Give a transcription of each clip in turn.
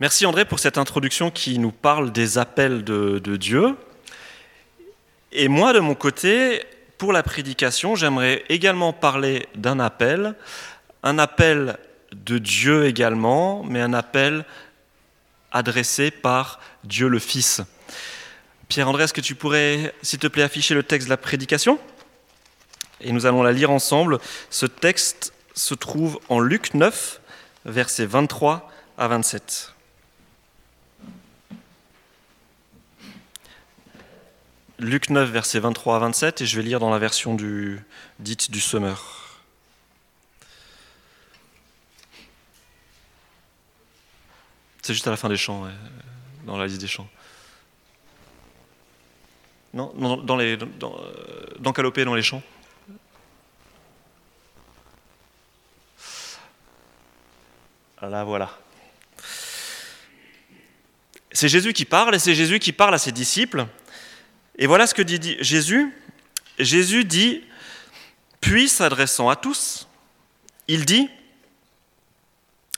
Merci André pour cette introduction qui nous parle des appels de, Dieu. Et moi, de mon côté, pour la prédication, j'aimerais également parler d'un appel, un appel de Dieu également, mais un appel adressé par Dieu le Fils. Pierre-André, est-ce que tu pourrais, s'il te plaît, afficher le texte de la prédication? Et nous allons la lire ensemble. Ce texte se trouve en Luc 9, versets 23 à 27. Luc 9, versets 23 à 27, et je vais lire dans la version du, dite du Semeur. C'est juste à la fin des chants, dans la liste des chants. Non, non dans, les, dans, dans Calopé, dans les chants Là, voilà. C'est Jésus qui parle, et c'est Jésus qui parle à ses disciples. Et voilà ce que dit Jésus. Jésus dit, puis s'adressant à tous, il dit,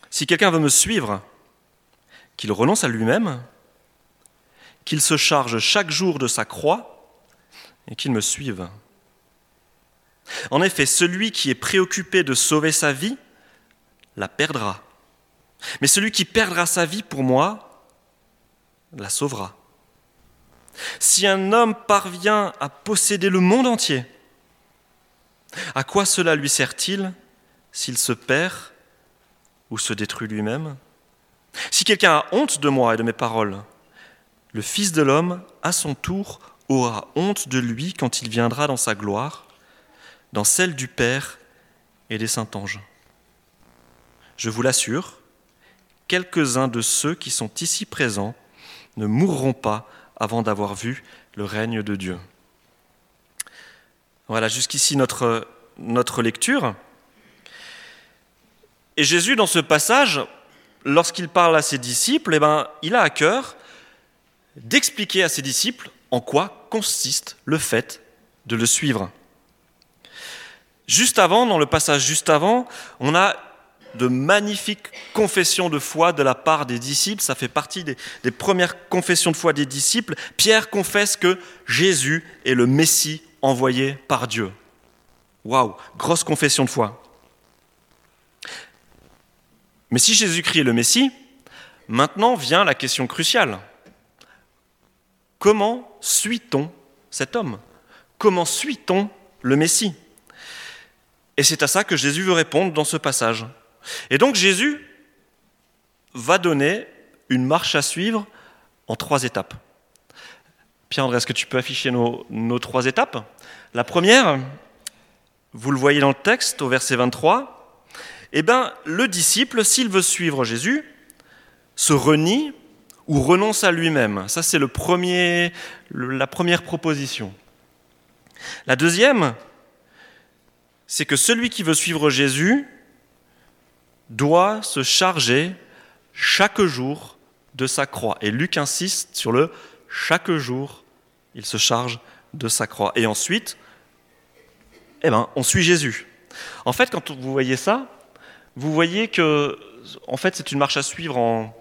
si quelqu'un veut me suivre, qu'il renonce à lui-même, qu'il se charge chaque jour de sa croix et qu'il me suive. En effet, celui qui est préoccupé de sauver sa vie la perdra. Mais celui qui perdra sa vie pour moi la sauvera. Si un homme parvient à posséder le monde entier, à quoi cela lui sert-il s'il se perd ou se détruit lui-même? Si quelqu'un a honte de moi et de mes paroles, le Fils de l'homme, à son tour, aura honte de lui quand il viendra dans sa gloire, dans celle du Père et des saints anges. Je vous l'assure, quelques-uns de ceux qui sont ici présents ne mourront pas avant d'avoir vu le règne de Dieu. Voilà, jusqu'ici notre, lecture. Et Jésus, dans ce passage, lorsqu'il parle à ses disciples, eh ben, il a à cœur d'expliquer à ses disciples en quoi consiste le fait de le suivre. Juste avant, dans le passage juste avant, on a de magnifiques confessions de foi de la part des disciples. Ça fait partie des, premières confessions de foi des disciples. Pierre confesse que Jésus est le Messie envoyé par Dieu. Waouh, grosse confession de foi. Mais si Jésus-Christ est le Messie, maintenant vient la question cruciale. Comment suit-on cet homme? Comment suit-on le Messie? Et c'est à ça que Jésus veut répondre dans ce passage. Et donc Jésus va donner une marche à suivre en trois étapes. Pierre-André, est-ce que tu peux afficher nos, trois étapes? La première, vous le voyez dans le texte au verset 23, eh bien, le disciple, s'il veut suivre Jésus, se renie ou renonce à lui-même. Ça, c'est le premier, la première proposition. La deuxième, c'est que celui qui veut suivre Jésus doit se charger chaque jour de sa croix. Et Luc insiste sur le chaque jour, il se charge de sa croix. Et ensuite, eh ben, on suit Jésus. En fait, quand vous voyez ça, vous voyez que, en fait, c'est une marche à suivre en,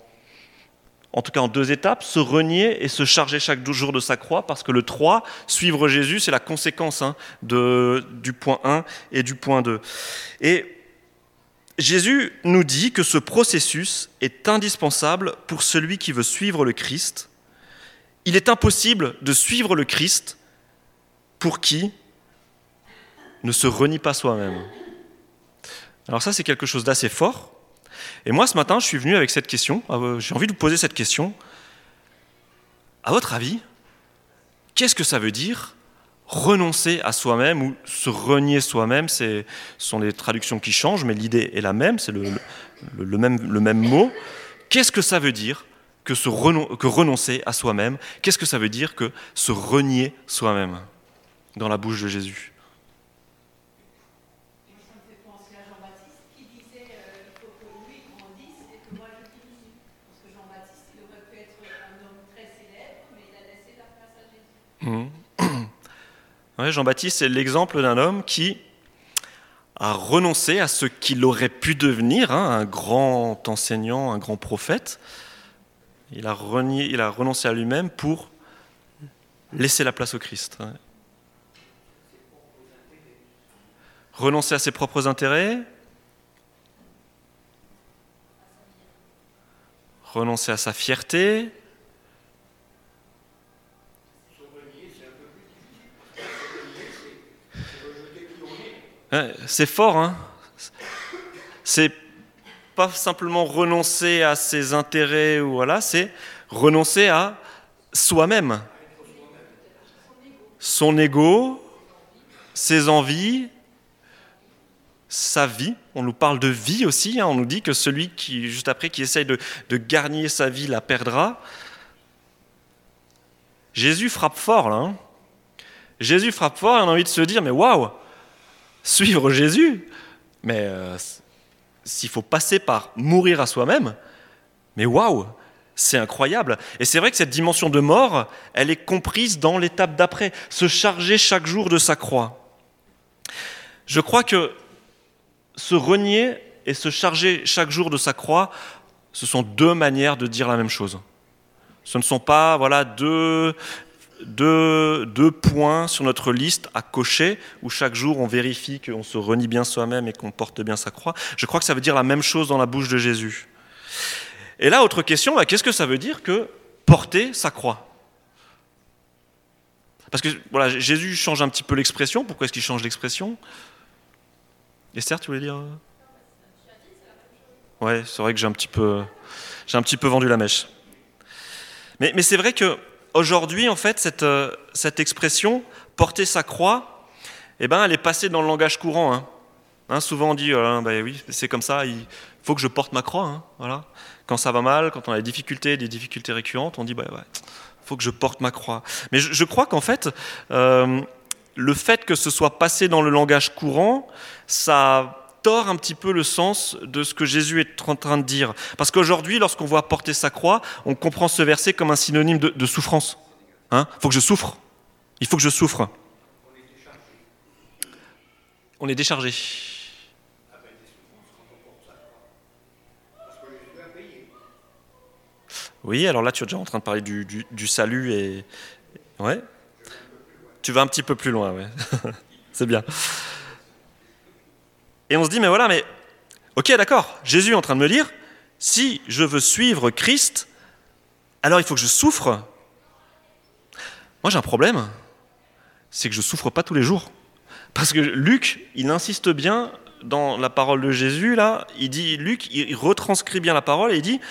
en tout cas en deux étapes, se renier et se charger chaque jour de sa croix, parce que le 3, suivre Jésus, c'est la conséquence hein, de, du point 1 et du point 2. Et Jésus nous dit que ce processus est indispensable pour celui qui veut suivre le Christ. Il est impossible de suivre le Christ pour qui ne se renie pas soi-même. Alors ça, c'est quelque chose d'assez fort. Et moi, ce matin, je suis venu avec cette question. Euh, j'ai envie de vous poser cette question. À votre avis, qu'est-ce que ça veut dire renoncer à soi-même ou se renier soi-même, ce sont les traductions qui changent, mais l'idée est la même, c'est le, le, le, même, le, même, mot. Qu'est-ce que ça veut dire que, se renon que renoncer à soi-même? Qu'est-ce que ça veut dire que se renier soi-même dans la bouche de Jésus? Jean-Baptiste, c'est l'exemple d'un homme qui a renoncé à ce qu'il aurait pu devenir, hein, un grand enseignant, un grand prophète, il a renoncé à lui-même pour laisser la place au Christ. Renoncer à ses propres intérêts, renoncer à sa fierté. C'est fort, hein C'est pas simplement renoncer à ses intérêts voilà, c'est renoncer à soi-même, son ego, ses envies, sa vie. On nous parle de vie aussi. Hein. On nous dit que celui qui, juste après, qui essaye de, garnir sa vie la perdra. Jésus frappe fort là. Hein. Jésus frappe fort et on a envie de se dire mais waouh, suivre Jésus, mais euh, s'il faut passer par mourir à soi-même, mais waouh, c'est incroyable. Et c'est vrai que cette dimension de mort, elle est comprise dans l'étape d'après, se charger chaque jour de sa croix. Je crois que se renier et se charger chaque jour de sa croix, ce sont deux manières de dire la même chose. Ce ne sont pas voilà deux, deux, points sur notre liste à cocher où chaque jour on vérifie qu'on se renie bien soi-même et qu'on porte bien sa croix. Je crois que ça veut dire la même chose dans la bouche de Jésus. Et là, autre question, qu'est-ce que ça veut dire que porter sa croix? Parce que voilà, Jésus change un petit peu l'expression. Pourquoi est-ce qu'il change l'expression? Esther, tu voulais dire? Ouais, c'est vrai que j'ai un petit peu, j'ai un petit peu vendu la mèche. Mais c'est vrai que aujourd'hui, en fait, cette, euh, cette expression porter sa croix, eh ben, elle est passée dans le langage courant. Hein. Hein, souvent on dit, euh, bah oui, c'est comme ça, il faut que je porte ma croix. Hein, voilà. Quand ça va mal, quand on a des difficultés, des difficultés récurrentes, on dit, bah ouais, faut que je porte ma croix. Mais je, crois qu'en fait, le fait que ce soit passé dans le langage courant, ça tord un petit peu le sens de ce que Jésus est en train de dire. Parce qu'aujourd'hui, lorsqu'on voit porter sa croix, on comprend ce verset comme un synonyme de, souffrance. Il hein? Faut que je souffre. Il faut que je souffre. On est déchargé. Oui, alors là, tu es déjà en train de parler du, salut et. Ouais. Tu vas un petit peu plus loin. C'est bien. Et on se dit, mais voilà, mais ok, d'accord, Jésus est en train de me dire, si je veux suivre Christ, alors il faut que je souffre. Moi j'ai un problème, c'est que je souffre pas tous les jours. Parce que Luc, il insiste bien dans la parole de Jésus, là, il dit, Luc, il retranscrit bien la parole et il dit,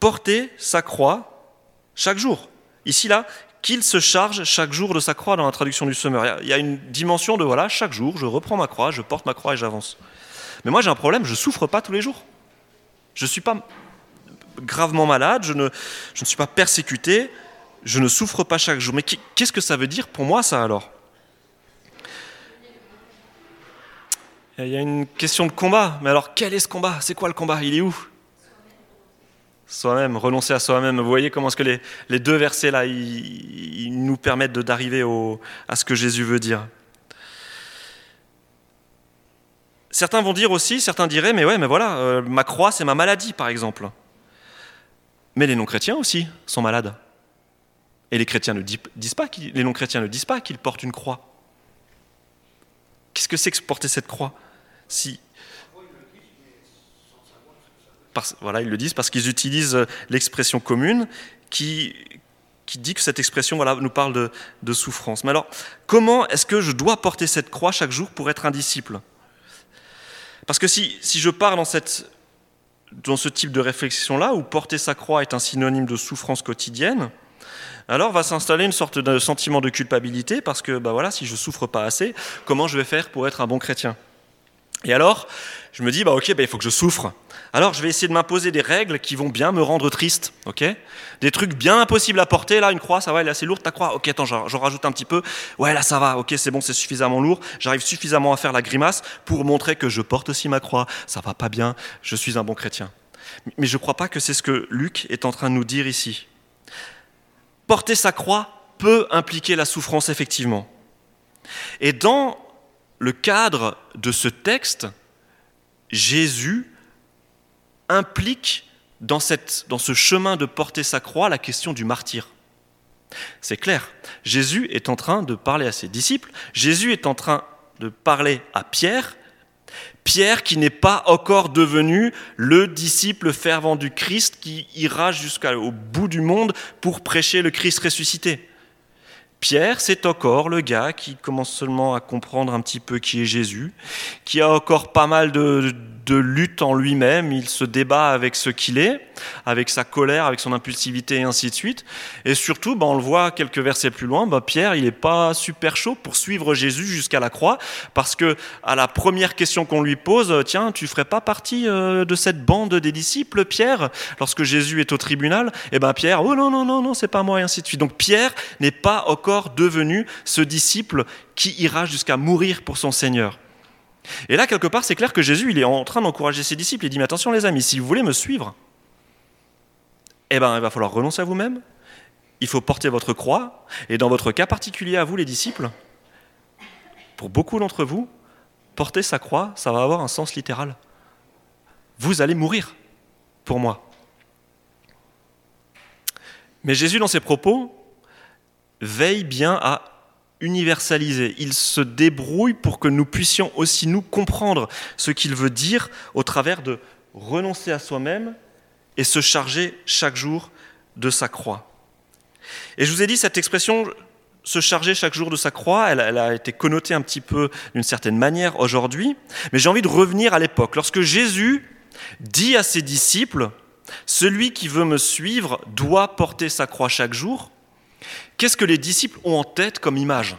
portez sa croix chaque jour. Ici, là, qu'il se charge chaque jour de sa croix dans la traduction du Semeur. Il y a une dimension de voilà, chaque jour, je reprends ma croix, je porte ma croix et j'avance. Mais moi, j'ai un problème, je souffre pas tous les jours. Je ne suis pas gravement malade, je ne, je ne suis pas persécuté, je ne souffre pas chaque jour. Mais qu'est-ce que ça veut dire pour moi, ça alors? Il y a une question de combat. Mais alors, quel est ce combat? C'est quoi le combat? Il est où? Soi-même, renoncer à soi-même. Vous voyez comment est-ce que les, les, deux versets là, ils, nous permettent d'arriver à ce que Jésus veut dire. Certains vont dire aussi, certains diraient, mais ouais, mais voilà, euh, ma croix, c'est ma maladie, par exemple. Mais les non-chrétiens aussi sont malades. Et les chrétiens ne disent pas, les non-chrétiens ne disent pas qu'ils portent une croix. Qu'est-ce que c'est que porter cette croix Si voilà, ils le disent parce qu'ils utilisent euh, l'expression commune qui, qui dit que cette expression voilà, nous parle de, de souffrance. Mais alors, comment est-ce que je dois porter cette croix chaque jour pour être un disciple? Parce que si, si je pars dans, cette, dans ce type de réflexion-là, où porter sa croix est un synonyme de souffrance quotidienne, alors va s'installer une sorte de sentiment de culpabilité parce que bah voilà, si je souffre pas assez, comment je vais faire pour être un bon chrétien? Et alors, je me dis bah ok, bah, il faut que je souffre. Alors je vais essayer de m'imposer des règles qui vont bien me rendre triste, ok? Des trucs bien impossibles à porter, là une croix, ça va, elle est assez lourde, ta croix, ok attends, j'en rajoute un petit peu, ouais là ça va, ok c'est bon, c'est suffisamment lourd, j'arrive suffisamment à faire la grimace pour montrer que je porte aussi ma croix, ça va pas bien, je suis un bon chrétien. Mais je ne crois pas que c'est ce que Luc est en train de nous dire ici. Porter sa croix peut impliquer la souffrance effectivement. Et dans le cadre de ce texte, Jésus implique dans, ce chemin de porter sa croix la question du martyr. C'est clair, Jésus est en train de parler à ses disciples, Jésus est en train de parler à Pierre, Pierre qui n'est pas encore devenu le disciple fervent du Christ qui ira jusqu'au bout du monde pour prêcher le Christ ressuscité. Pierre, c'est encore le gars qui commence seulement à comprendre un petit peu qui est Jésus, qui a encore pas mal de, de lutte en lui-même, il se débat avec ce qu'il est, avec sa colère, avec son impulsivité et ainsi de suite. Et surtout, bah, on le voit quelques versets plus loin, bah, Pierre, il n'est pas super chaud pour suivre Jésus jusqu'à la croix, parce que à la première question qu'on lui pose, tiens, tu ferais pas partie euh, de cette bande des disciples, Pierre, lorsque Jésus est au tribunal Et eh ben Pierre, oh non, non, non, non, c'est pas moi, et ainsi de suite. Donc Pierre n'est pas encore devenu ce disciple qui ira jusqu'à mourir pour son Seigneur. Et là, quelque part, c'est clair que Jésus, il est en train d'encourager ses disciples. Il dit, mais attention les amis, si vous voulez me suivre, eh ben, il va falloir renoncer à vous-même, il faut porter votre croix, et dans votre cas particulier à vous, les disciples, pour beaucoup d'entre vous, porter sa croix, ça va avoir un sens littéral. Vous allez mourir pour moi. Mais Jésus, dans ses propos, veille bien à universalisé. Il se débrouille pour que nous puissions aussi nous comprendre ce qu'il veut dire au travers de renoncer à soi-même et se charger chaque jour de sa croix. Et je vous ai dit, cette expression se charger chaque jour de sa croix, elle, a été connotée un petit peu d'une certaine manière aujourd'hui, mais j'ai envie de revenir à l'époque, lorsque Jésus dit à ses disciples, Celui qui veut me suivre doit porter sa croix chaque jour, Qu'est-ce que les disciples ont en tête comme image?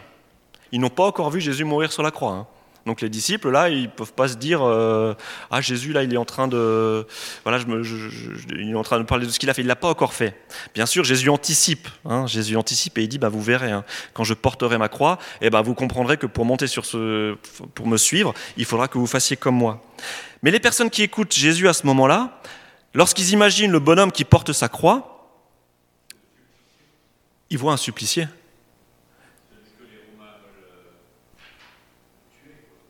Ils n'ont pas encore vu Jésus mourir sur la croix. Hein. Donc les disciples, là, ils ne peuvent pas se dire euh, Ah, Jésus, là, il est en train de. Voilà, il est en train de parler de ce qu'il a fait. Il ne l'a pas encore fait. Bien sûr, Jésus anticipe. Hein. Jésus anticipe et il dit bah, Vous verrez, hein, quand je porterai ma croix, eh ben, vous comprendrez que pour monter sur ce. pour me suivre, il faudra que vous fassiez comme moi. Mais les personnes qui écoutent Jésus à ce moment-là, lorsqu'ils imaginent le bonhomme qui porte sa croix, il voit un supplicié.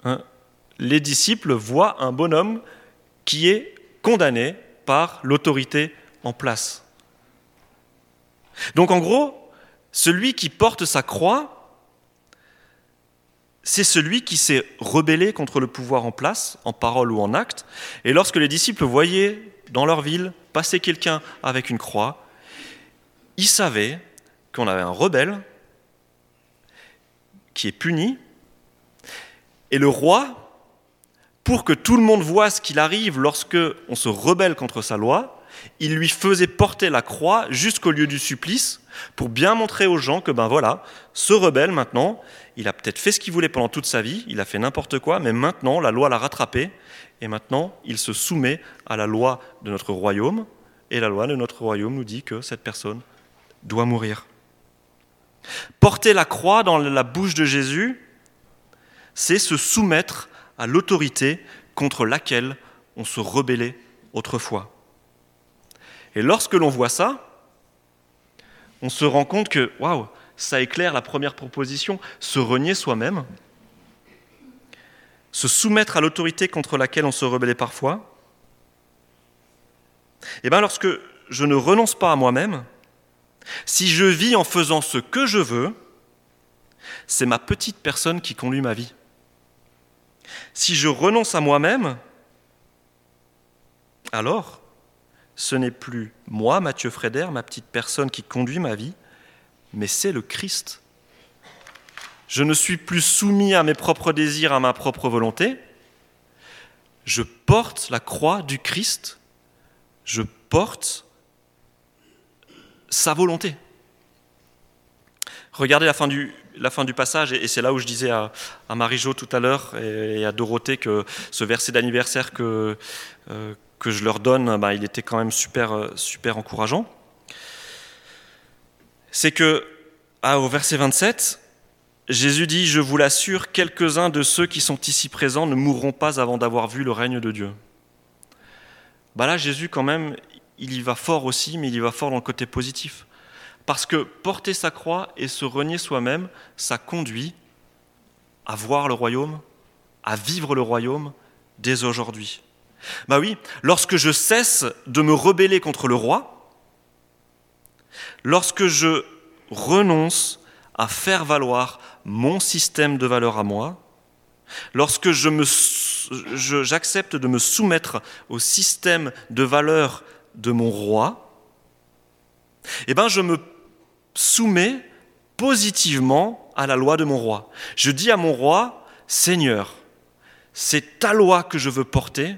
Hein? les disciples voient un bonhomme qui est condamné par l'autorité en place. Donc en gros, celui qui porte sa croix, c'est celui qui s'est rebellé contre le pouvoir en place, en parole ou en acte. Et lorsque les disciples voyaient dans leur ville passer quelqu'un avec une croix, ils savaient qu'on avait un rebelle qui est puni, et le roi, pour que tout le monde voit ce qu'il arrive lorsque on se rebelle contre sa loi, il lui faisait porter la croix jusqu'au lieu du supplice pour bien montrer aux gens que ben voilà, ce rebelle maintenant, il a peut-être fait ce qu'il voulait pendant toute sa vie, il a fait n'importe quoi, mais maintenant la loi l'a rattrapé et maintenant il se soumet à la loi de notre royaume et la loi de notre royaume nous dit que cette personne doit mourir. Porter la croix dans la bouche de Jésus, c'est se soumettre à l'autorité contre laquelle on se rebellait autrefois. Et lorsque l'on voit ça, on se rend compte que, waouh, ça éclaire la première proposition, se renier soi-même, se soumettre à l'autorité contre laquelle on se rebellait parfois. Et eh bien lorsque je ne renonce pas à moi-même, si je vis en faisant ce que je veux, c'est ma petite personne qui conduit ma vie. Si je renonce à moi-même, alors ce n'est plus moi, Mathieu Frédère, ma petite personne qui conduit ma vie, mais c'est le Christ. Je ne suis plus soumis à mes propres désirs, à ma propre volonté. Je porte la croix du Christ. Je porte sa volonté. Regardez la fin du, passage, et c'est là où je disais à, Marie-Jo tout à l'heure et à Dorothée que ce verset d'anniversaire que, euh, que je leur donne, bah, il était quand même super, euh, super encourageant. C'est que, ah, au verset 27, Jésus dit Je vous l'assure, quelques-uns de ceux qui sont ici présents ne mourront pas avant d'avoir vu le règne de Dieu. Bah là, Jésus, quand même, il y va fort aussi, mais il y va fort dans le côté positif. Parce que porter sa croix et se renier soi-même, ça conduit à voir le royaume, à vivre le royaume dès aujourd'hui. Bah oui, lorsque je cesse de me rebeller contre le roi, lorsque je renonce à faire valoir mon système de valeurs à moi, lorsque je j'accepte de me soumettre au système de valeurs de mon roi, eh ben je me soumets positivement à la loi de mon roi. Je dis à mon roi, Seigneur, c'est ta loi que je veux porter,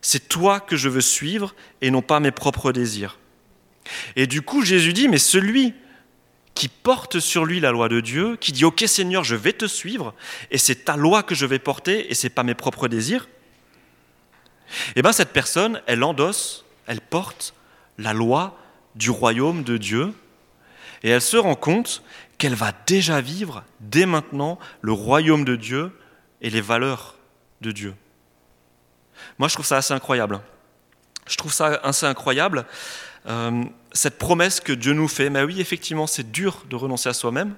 c'est toi que je veux suivre et non pas mes propres désirs. Et du coup, Jésus dit, mais celui qui porte sur lui la loi de Dieu, qui dit OK Seigneur, je vais te suivre et c'est ta loi que je vais porter et c'est pas mes propres désirs. Eh bien cette personne, elle endosse, elle porte la loi du royaume de Dieu et elle se rend compte qu'elle va déjà vivre dès maintenant le royaume de Dieu et les valeurs de Dieu. Moi, je trouve ça assez incroyable. Je trouve ça assez incroyable, euh, cette promesse que Dieu nous fait. Mais oui, effectivement, c'est dur de renoncer à soi-même.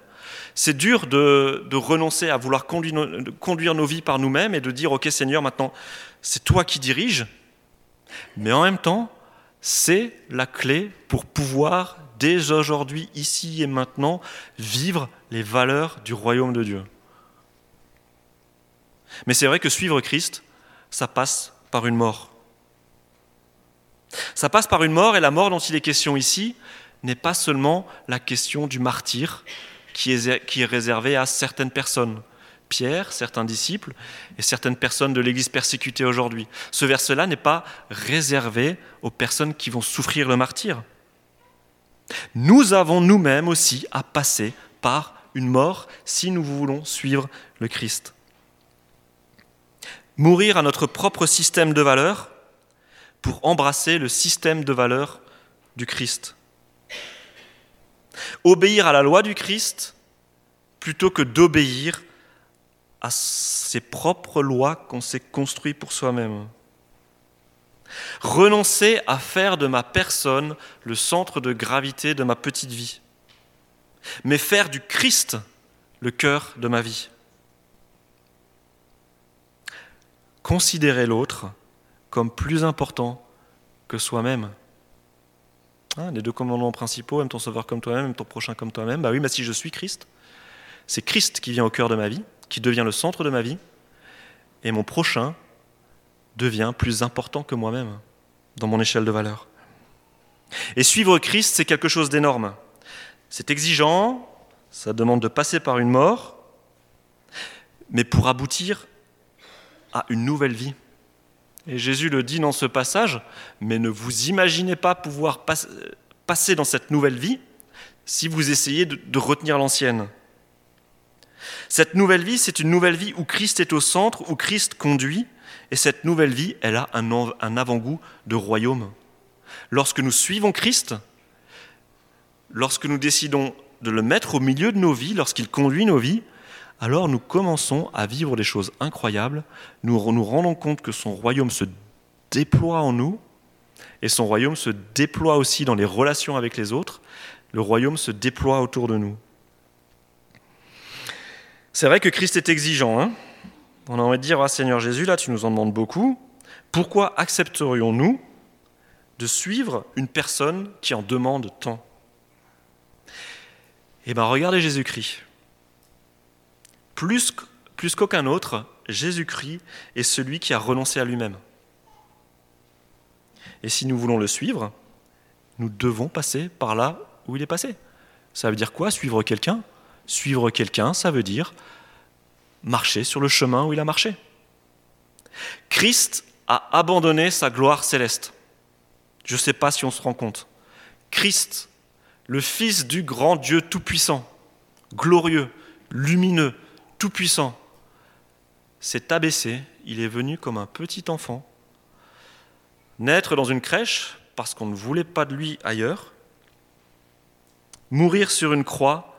C'est dur de, renoncer à vouloir conduire, conduire nos vies par nous-mêmes et de dire, OK Seigneur, maintenant, c'est toi qui diriges. Mais en même temps, c'est la clé pour pouvoir, dès aujourd'hui, ici et maintenant, vivre les valeurs du royaume de Dieu. Mais c'est vrai que suivre Christ, ça passe par une mort. Ça passe par une mort, et la mort dont il est question ici n'est pas seulement la question du martyr qui est, qui est réservé à certaines personnes. Pierre, certains disciples et certaines personnes de l'Église persécutée aujourd'hui. Ce verset-là n'est pas réservé aux personnes qui vont souffrir le martyr. Nous avons nous-mêmes aussi à passer par une mort si nous voulons suivre le Christ. Mourir à notre propre système de valeurs pour embrasser le système de valeurs du Christ. Obéir à la loi du Christ plutôt que d'obéir à ses propres lois qu'on s'est construites pour soi-même. Renoncer à faire de ma personne le centre de gravité de ma petite vie, mais faire du Christ le cœur de ma vie. Considérer l'autre comme plus important que soi-même. Hein, les deux commandements principaux, aime ton sauveur comme toi-même, aime ton prochain comme toi-même. Bah oui, mais si je suis Christ, c'est Christ qui vient au cœur de ma vie, qui devient le centre de ma vie, et mon prochain devient plus important que moi-même dans mon échelle de valeur. Et suivre Christ, c'est quelque chose d'énorme. C'est exigeant, ça demande de passer par une mort, mais pour aboutir à une nouvelle vie. Et Jésus le dit dans ce passage, mais ne vous imaginez pas pouvoir passer dans cette nouvelle vie si vous essayez de retenir l'ancienne. Cette nouvelle vie, c'est une nouvelle vie où Christ est au centre, où Christ conduit, et cette nouvelle vie, elle a un avant-goût de royaume. Lorsque nous suivons Christ, lorsque nous décidons de le mettre au milieu de nos vies, lorsqu'il conduit nos vies, alors nous commençons à vivre des choses incroyables, nous nous rendons compte que son royaume se déploie en nous, et son royaume se déploie aussi dans les relations avec les autres, le royaume se déploie autour de nous. C'est vrai que Christ est exigeant. Hein On a envie de dire, ah, Seigneur Jésus, là tu nous en demandes beaucoup. Pourquoi accepterions-nous de suivre une personne qui en demande tant? Eh bien, regardez Jésus-Christ. Plus, plus qu'aucun autre, Jésus-Christ est celui qui a renoncé à lui-même. Et si nous voulons le suivre, nous devons passer par là où il est passé. Ça veut dire quoi Suivre quelqu'un? Suivre quelqu'un, ça veut dire marcher sur le chemin où il a marché. Christ a abandonné sa gloire céleste. Je ne sais pas si on se rend compte. Christ, le Fils du grand Dieu Tout-Puissant, glorieux, lumineux, Tout-Puissant, s'est abaissé, il est venu comme un petit enfant, naître dans une crèche parce qu'on ne voulait pas de lui ailleurs, mourir sur une croix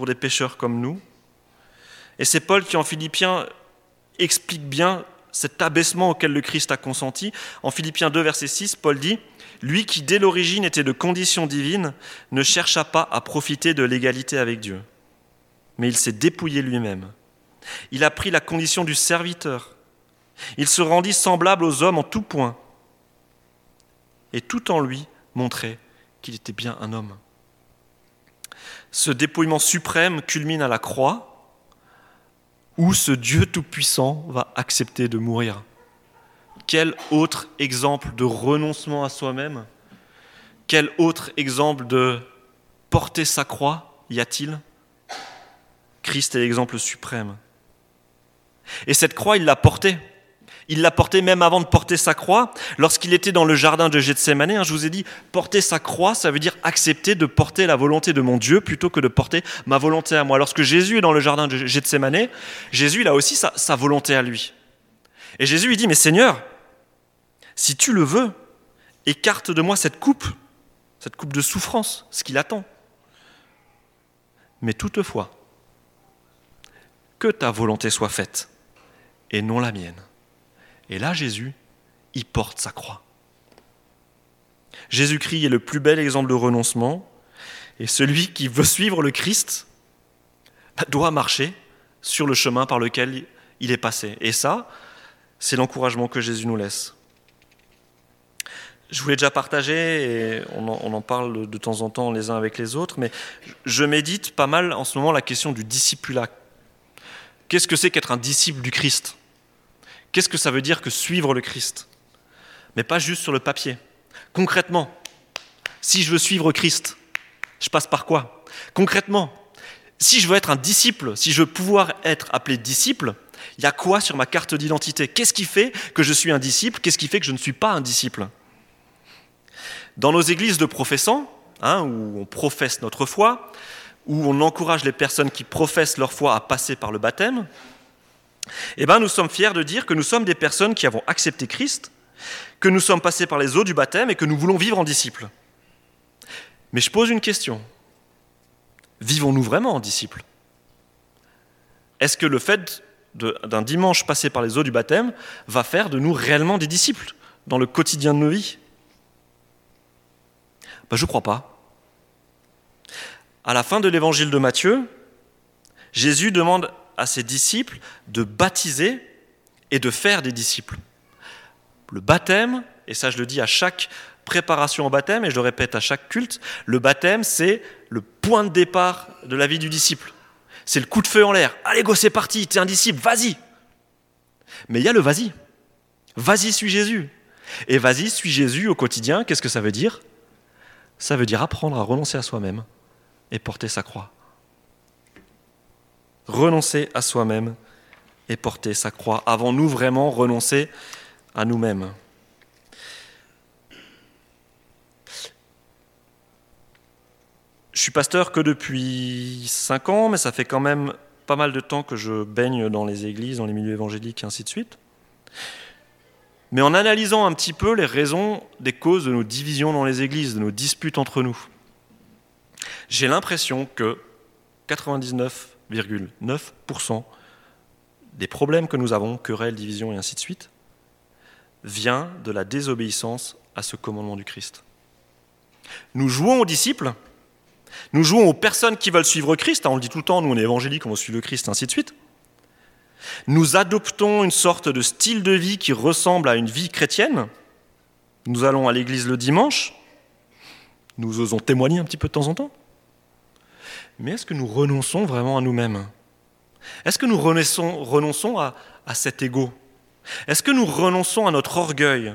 pour des pécheurs comme nous. Et c'est Paul qui, en Philippiens, explique bien cet abaissement auquel le Christ a consenti. En Philippiens 2, verset 6, Paul dit Lui qui, dès l'origine, était de condition divine, ne chercha pas à profiter de l'égalité avec Dieu, mais il s'est dépouillé lui-même. Il a pris la condition du serviteur. Il se rendit semblable aux hommes en tout point, et tout en lui montrait qu'il était bien un homme. Ce dépouillement suprême culmine à la croix, où ce Dieu tout-puissant va accepter de mourir. Quel autre exemple de renoncement à soi-même? Quel autre exemple de porter sa croix y a-t-il? Christ est l'exemple suprême. Et cette croix, il l'a portée. Il l'a portée même avant de porter sa croix. Lorsqu'il était dans le jardin de Gethsemane, hein, je vous ai dit, porter sa croix, ça veut dire accepter de porter la volonté de mon Dieu plutôt que de porter ma volonté à moi. Lorsque Jésus est dans le jardin de Gethsemane, Jésus, a aussi sa, volonté à lui. Et Jésus, dit, mais Seigneur, si tu le veux, écarte de moi cette coupe, cette coupe de souffrance, ce qu'il attend. Mais toutefois, que ta volonté soit faite et non la mienne. Et là, Jésus, il porte sa croix. Jésus-Christ est le plus bel exemple de renoncement, et celui qui veut suivre le Christ bah, doit marcher sur le chemin par lequel il est passé. Et ça, c'est l'encouragement que Jésus nous laisse. Je voulais déjà partager, et on en, on en, parle de temps en temps les uns avec les autres, mais je médite pas mal en ce moment la question du discipulat. Qu'est-ce que c'est qu'être un disciple du Christ? Qu'est-ce que ça veut dire que suivre le Christ? Mais pas juste sur le papier. Concrètement, si je veux suivre Christ, je passe par quoi? Concrètement, si je veux être un disciple, si je veux pouvoir être appelé disciple, il y a quoi sur ma carte d'identité? Qu'est-ce qui fait que je suis un disciple? Qu'est-ce qui fait que je ne suis pas un disciple? Dans nos églises de professants, hein, où on professe notre foi, où on encourage les personnes qui professent leur foi à passer par le baptême, eh bien, nous sommes fiers de dire que nous sommes des personnes qui avons accepté Christ, que nous sommes passés par les eaux du baptême et que nous voulons vivre en disciples. Mais je pose une question. Vivons-nous vraiment en disciples? Est-ce que le fait d'un dimanche passé par les eaux du baptême va faire de nous réellement des disciples dans le quotidien de nos vies? Ben, Je ne crois pas. À la fin de l'évangile de Matthieu, Jésus demande à ses disciples de baptiser et de faire des disciples. Le baptême, et ça je le dis à chaque préparation au baptême, et je le répète à chaque culte, le baptême c'est le point de départ de la vie du disciple. C'est le coup de feu en l'air. Allez go, c'est parti, t'es un disciple, vas-y. Mais il y a le vas-y. Vas-y, suis Jésus. Et vas-y, suis Jésus au quotidien, qu'est-ce que ça veut dire? Ça veut dire apprendre à renoncer à soi-même et porter sa croix renoncer à soi-même et porter sa croix. Avons-nous vraiment renoncé à nous-mêmes Je suis pasteur que depuis cinq ans, mais ça fait quand même pas mal de temps que je baigne dans les églises, dans les milieux évangéliques et ainsi de suite. Mais en analysant un petit peu les raisons des causes de nos divisions dans les églises, de nos disputes entre nous, j'ai l'impression que 99 9% des problèmes que nous avons, querelles, divisions et ainsi de suite, vient de la désobéissance à ce commandement du Christ. Nous jouons aux disciples, nous jouons aux personnes qui veulent suivre Christ, on le dit tout le temps, nous on est évangéliques, on suivre le Christ, ainsi de suite. Nous adoptons une sorte de style de vie qui ressemble à une vie chrétienne. Nous allons à l'église le dimanche, nous osons témoigner un petit peu de temps en temps. Mais est-ce que nous renonçons vraiment à nous-mêmes Est-ce que nous renonçons, à, à cet ego Est-ce que nous renonçons à notre orgueil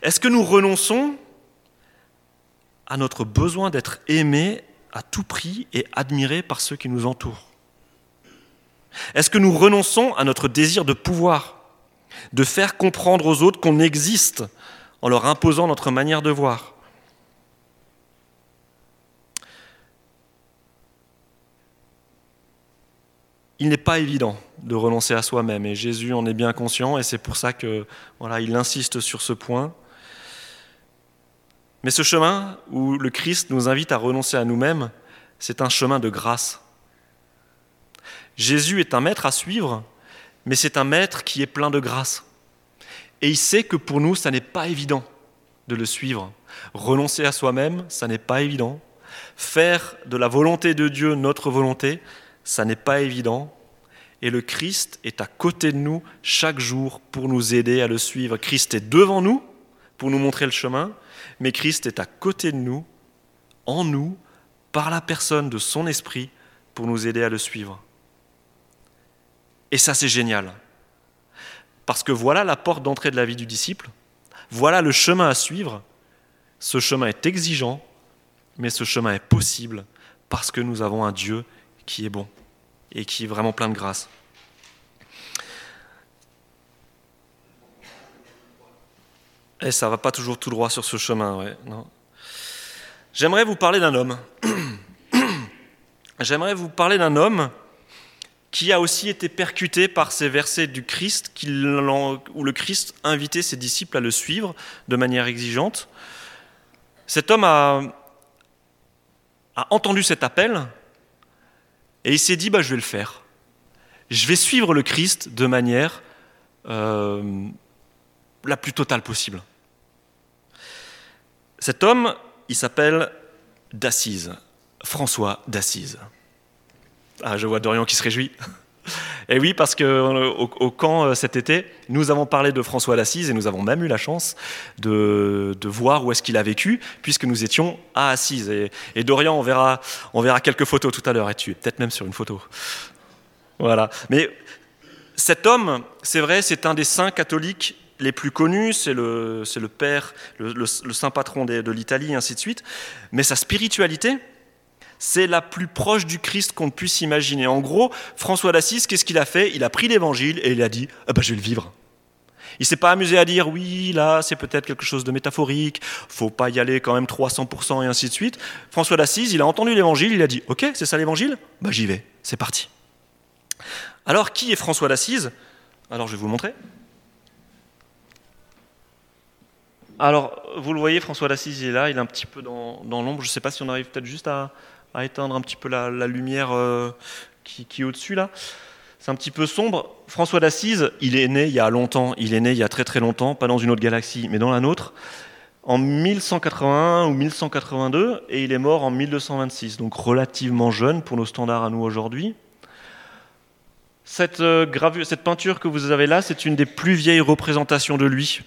Est-ce que nous renonçons à notre besoin d'être aimés à tout prix et admirés par ceux qui nous entourent Est-ce que nous renonçons à notre désir de pouvoir, de faire comprendre aux autres qu'on existe en leur imposant notre manière de voir il n'est pas évident de renoncer à soi-même et Jésus en est bien conscient et c'est pour ça que voilà, il insiste sur ce point. Mais ce chemin où le Christ nous invite à renoncer à nous-mêmes, c'est un chemin de grâce. Jésus est un maître à suivre, mais c'est un maître qui est plein de grâce. Et il sait que pour nous, ça n'est pas évident de le suivre. Renoncer à soi-même, ça n'est pas évident. Faire de la volonté de Dieu notre volonté, ça n'est pas évident. et le Christ est à côté de nous chaque jour pour nous aider à le suivre. Christ est devant nous pour nous montrer le chemin, mais Christ est à côté de nous, en nous, par la personne de son esprit pour nous aider à le suivre. Et ça, c'est génial. Parce que voilà la porte d'entrée de la vie du disciple, voilà le chemin à suivre. Ce chemin est exigeant, mais ce chemin est possible parce que nous avons un Dieu qui est bon et qui est vraiment plein de grâce. Et ça va pas toujours tout droit sur ce chemin, ouais, non. J'aimerais vous parler d'un homme. J'aimerais vous parler d'un homme qui a aussi été percuté par ces versets du Christ, où le Christ invitait ses disciples à le suivre de manière exigeante. Cet homme a, a entendu cet appel et il s'est dit, bah, je vais le faire. Je vais suivre le Christ de manière euh, la plus totale possible. Cet homme, il s'appelle d'Assise, François d'Assise. Ah, je vois Dorian qui se réjouit. Et oui, parce qu'au au camp euh, cet été, nous avons parlé de François d'Assise et nous avons même eu la chance de, voir où est-ce qu'il a vécu, puisque nous étions à Assise. Et, Dorian, on verra, on verra quelques photos tout à l'heure, et tu es peut-être même sur une photo. Voilà. Mais cet homme, c'est vrai, c'est un des saints catholiques les plus connus, c'est le, le, père, le, saint patron de, de l'Italie, ainsi de suite. Mais sa spiritualité, c'est la plus proche du Christ qu'on puisse imaginer. En gros, François d'Assise, qu'est-ce qu'il a fait? Il a pris l'évangile et il a dit ah ben, Je vais le vivre. Il s'est pas amusé à dire oui, là, c'est peut-être quelque chose de métaphorique, faut pas y aller quand même 300% et ainsi de suite. François d'Assise, il a entendu l'évangile, il a dit Ok, c'est ça l'évangile? Bah j'y vais, c'est parti. Alors, qui est François d'Assise? Alors, je vais vous le montrer. Alors, vous le voyez, François d'Assise, est là, il est un petit peu dans, l'ombre. Je ne sais pas si on arrive peut-être juste à, à éteindre un petit peu la, lumière euh, qui, est au-dessus là. C'est un petit peu sombre. François d'Assise, il est né il y a longtemps, il est né il y a très très longtemps, pas dans une autre galaxie, mais dans la nôtre, en 1181 ou 1182, et il est mort en 1226, donc relativement jeune pour nos standards à nous aujourd'hui. Euh, cette peinture que vous avez là, c'est une des plus vieilles représentations de lui.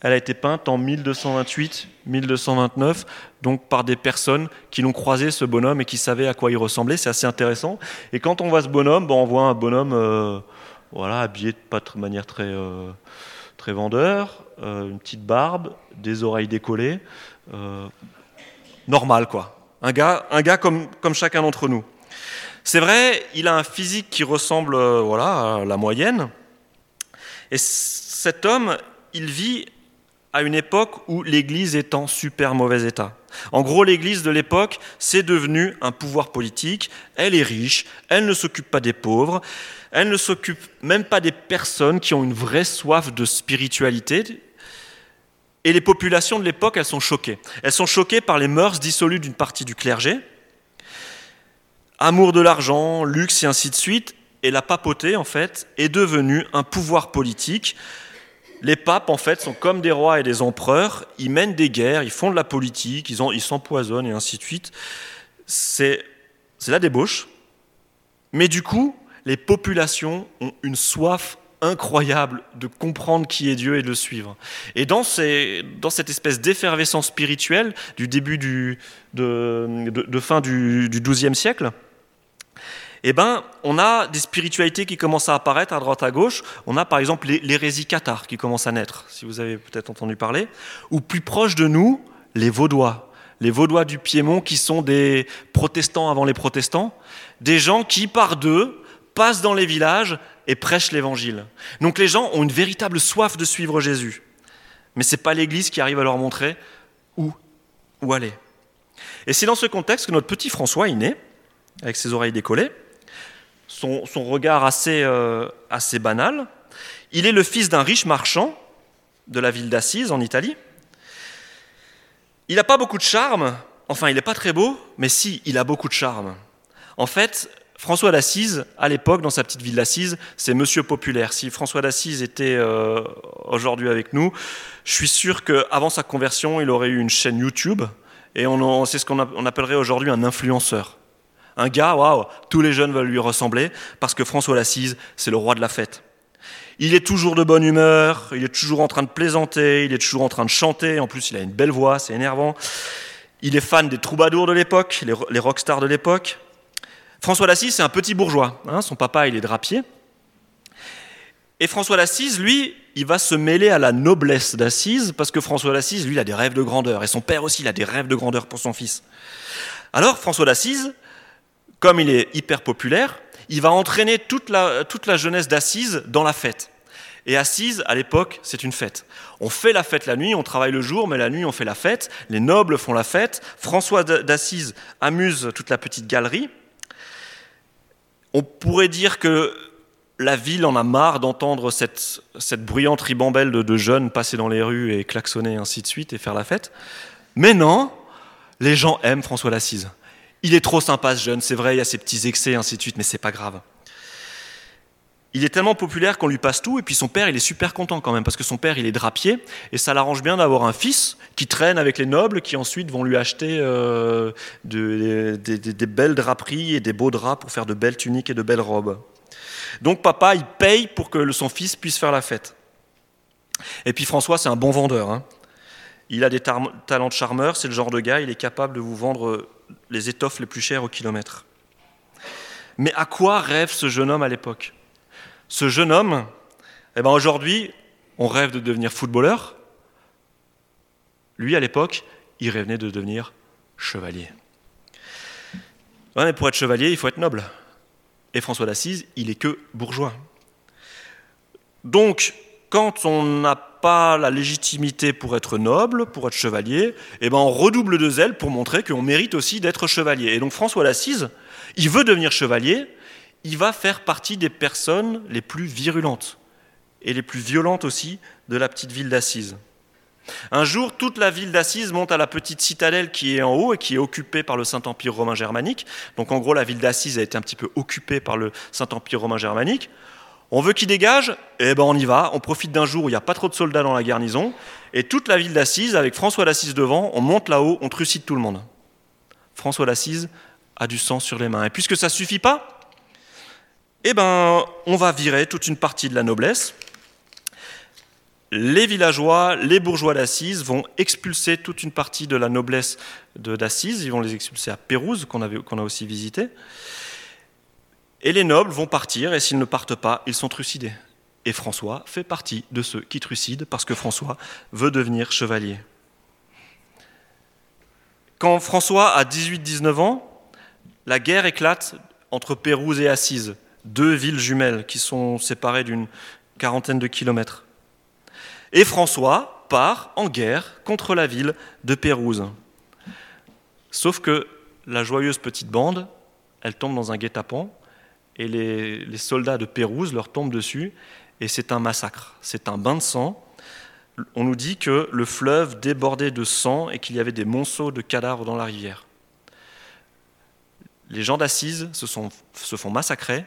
Elle a été peinte en 1228-1229, donc par des personnes qui l'ont croisé, ce bonhomme, et qui savaient à quoi il ressemblait. C'est assez intéressant. Et quand on voit ce bonhomme, on voit un bonhomme euh, voilà, habillé de pas de manière très, euh, très vendeur, euh, une petite barbe, des oreilles décollées. normal, quoi. Un gars, un gars comme, comme chacun d'entre nous. C'est vrai, il a un physique qui ressemble voilà, à la moyenne. Et cet homme, il vit à une époque où l'Église est en super mauvais état. En gros, l'Église de l'époque, c'est devenu un pouvoir politique, elle est riche, elle ne s'occupe pas des pauvres, elle ne s'occupe même pas des personnes qui ont une vraie soif de spiritualité. Et les populations de l'époque, elles sont choquées. Elles sont choquées par les mœurs dissolues d'une partie du clergé, amour de l'argent, luxe et ainsi de suite. Et la papauté, en fait, est devenue un pouvoir politique les papes, en fait, sont comme des rois et des empereurs. Ils mènent des guerres, ils font de la politique, ils s'empoisonnent et ainsi de suite. C'est la débauche. Mais du coup, les populations ont une soif incroyable de comprendre qui est Dieu et de le suivre. Et dans, cette espèce d'effervescence spirituelle du début de, de, fin du XIIe siècle, eh ben, on a des spiritualités qui commencent à apparaître à droite à gauche. On a par exemple l'hérésie cathare qui commence à naître, si vous avez peut-être entendu parler. Ou plus proche de nous, les Vaudois. Les Vaudois du Piémont qui sont des protestants avant les protestants. Des gens qui, par deux, passent dans les villages et prêchent l'évangile. Donc les gens ont une véritable soif de suivre Jésus. Mais ce n'est pas l'Église qui arrive à leur montrer où, où aller. Et c'est dans ce contexte que notre petit François est né, avec ses oreilles décollées son, regard assez, euh, assez banal. Il est le fils d'un riche marchand de la ville d'Assise en Italie. Il n'a pas beaucoup de charme, enfin il n'est pas très beau, mais si, il a beaucoup de charme. En fait, François d'Assise, à l'époque, dans sa petite ville d'Assise, c'est Monsieur Populaire. Si François d'Assise était euh, aujourd'hui avec nous, je suis sûr qu'avant sa conversion, il aurait eu une chaîne YouTube, et c'est ce qu'on appellerait aujourd'hui un influenceur Un gars, waouh, tous les jeunes veulent lui ressembler parce que François d'Assise, c'est le roi de la fête. Il est toujours de bonne humeur, il est toujours en train de plaisanter, il est toujours en train de chanter, en plus il a une belle voix, c'est énervant. Il est fan des troubadours de l'époque, les rockstars de l'époque. François d'Assise, c'est un petit bourgeois. Hein, son papa, il est drapier. Et François d'Assise, lui, il va se mêler à la noblesse d'Assise, parce que François d'Assise, lui, il a des rêves de grandeur, et son père aussi, il a des rêves de grandeur pour son fils. Alors, François d'Assise, comme il est hyper populaire, il va entraîner toute la, jeunesse d'Assise dans la fête. Et Assise, à l'époque, c'est une fête. On fait la fête la nuit, on travaille le jour, mais la nuit, on fait la fête. Les nobles font la fête. François d'Assise amuse toute la petite galerie. On pourrait dire que la ville en a marre d'entendre cette, cette, bruyante ribambelle de, de, jeunes passer dans les rues et klaxonner ainsi de suite et faire la fête. Mais non, les gens aiment François d'Assise. Il est trop sympa ce jeune, c'est vrai, il a ses petits excès, ainsi de suite, mais c'est pas grave. Il est tellement populaire qu'on lui passe tout, et puis son père, il est super content quand même, parce que son père, il est drapier, et ça l'arrange bien d'avoir un fils qui traîne avec les nobles, qui ensuite vont lui acheter euh, de, des belles draperies et des beaux draps pour faire de belles tuniques et de belles robes. Donc papa, il paye pour que son fils puisse faire la fête. Et puis François, c'est un bon vendeur. Hein. Il a des talents de charmeur, c'est le genre de gars, il est capable de vous vendre les étoffes les plus chères au kilomètre. Mais à quoi rêve ce jeune homme à l'époque? Ce jeune homme, eh ben aujourd'hui, on rêve de devenir footballeur. Lui, à l'époque, il rêvait de devenir chevalier. Mais pour être chevalier, il faut être noble. Et François d'Assise, il est que bourgeois. Donc, quand on n'a pas la légitimité pour être noble, pour être chevalier, eh ben on redouble de zèle pour montrer qu'on mérite aussi d'être chevalier. Et donc François d'Assise, il veut devenir chevalier, il va faire partie des personnes les plus virulentes et les plus violentes aussi de la petite ville d'Assise. Un jour, toute la ville d'Assise monte à la petite citadelle qui est en haut et qui est occupée par le Saint-Empire romain germanique. Donc en gros, la ville d'Assise a été un petit peu occupée par le Saint-Empire romain germanique. On veut qu'il dégage Eh ben on y va, on profite d'un jour où il n'y a pas trop de soldats dans la garnison, et toute la ville d'Assise, avec François d'Assise devant, on monte là-haut, on trucide tout le monde. François d'Assise a du sang sur les mains. Et puisque ça ne suffit pas, eh ben on va virer toute une partie de la noblesse. Les villageois, les bourgeois d'Assise vont expulser toute une partie de la noblesse d'Assise, ils vont les expulser à Pérouse, qu'on a aussi visité. Et les nobles vont partir, et s'ils ne partent pas, ils sont trucidés. Et François fait partie de ceux qui trucident, parce que François veut devenir chevalier. Quand François a 18-19 ans, la guerre éclate entre Pérouse et Assise, deux villes jumelles qui sont séparées d'une quarantaine de kilomètres. Et François part en guerre contre la ville de Pérouse. Sauf que la joyeuse petite bande, elle tombe dans un guet-apens et les, soldats de Pérouse leur tombent dessus, et c'est un massacre, c'est un bain de sang. On nous dit que le fleuve débordait de sang et qu'il y avait des monceaux de cadavres dans la rivière. Les gens d'Assise se, se font massacrer,